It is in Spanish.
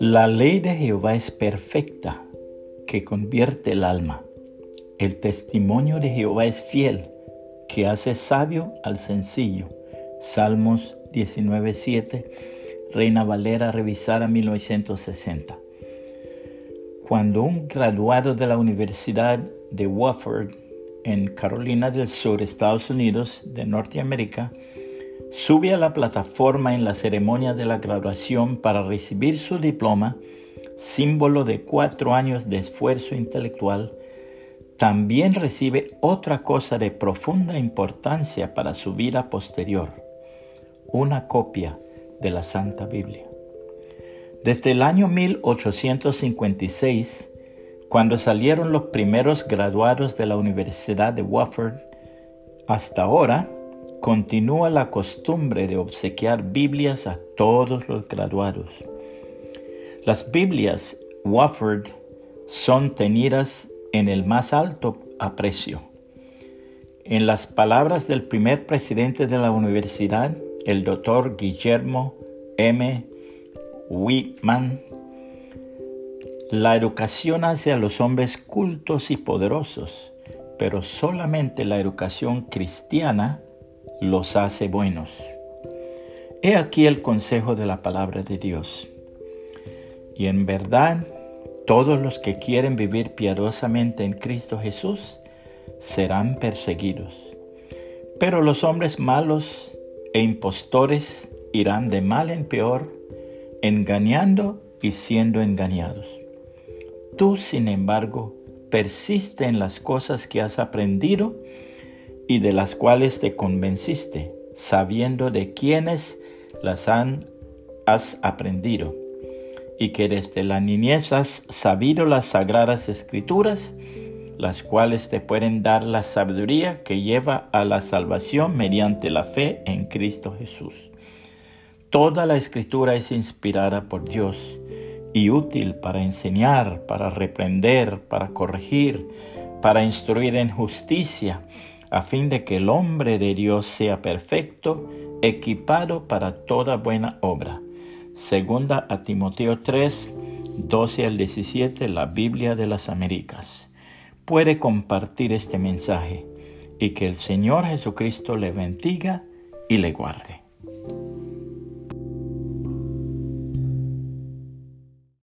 La ley de Jehová es perfecta, que convierte el alma. El testimonio de Jehová es fiel, que hace sabio al sencillo. Salmos 19.7, Reina Valera revisada 1960. Cuando un graduado de la Universidad de Wofford en Carolina del Sur, Estados Unidos de Norteamérica, sube a la plataforma en la ceremonia de la graduación para recibir su diploma, símbolo de cuatro años de esfuerzo intelectual, también recibe otra cosa de profunda importancia para su vida posterior, una copia de la Santa Biblia. Desde el año 1856, cuando salieron los primeros graduados de la Universidad de Wofford, hasta ahora, continúa la costumbre de obsequiar Biblias a todos los graduados. Las Biblias Wofford son tenidas en el más alto aprecio. En las palabras del primer presidente de la universidad, el doctor Guillermo M. Whitman, la educación hace a los hombres cultos y poderosos, pero solamente la educación cristiana los hace buenos. He aquí el consejo de la palabra de Dios. Y en verdad, todos los que quieren vivir piadosamente en Cristo Jesús serán perseguidos. Pero los hombres malos e impostores irán de mal en peor, engañando y siendo engañados. Tú, sin embargo, persiste en las cosas que has aprendido y de las cuales te convenciste, sabiendo de quiénes las han, has aprendido, y que desde la niñez has sabido las sagradas escrituras, las cuales te pueden dar la sabiduría que lleva a la salvación mediante la fe en Cristo Jesús. Toda la escritura es inspirada por Dios y útil para enseñar, para reprender, para corregir, para instruir en justicia, a fin de que el hombre de Dios sea perfecto, equipado para toda buena obra. Segunda a Timoteo 3, 12 al 17, la Biblia de las Américas. Puede compartir este mensaje y que el Señor Jesucristo le bendiga y le guarde.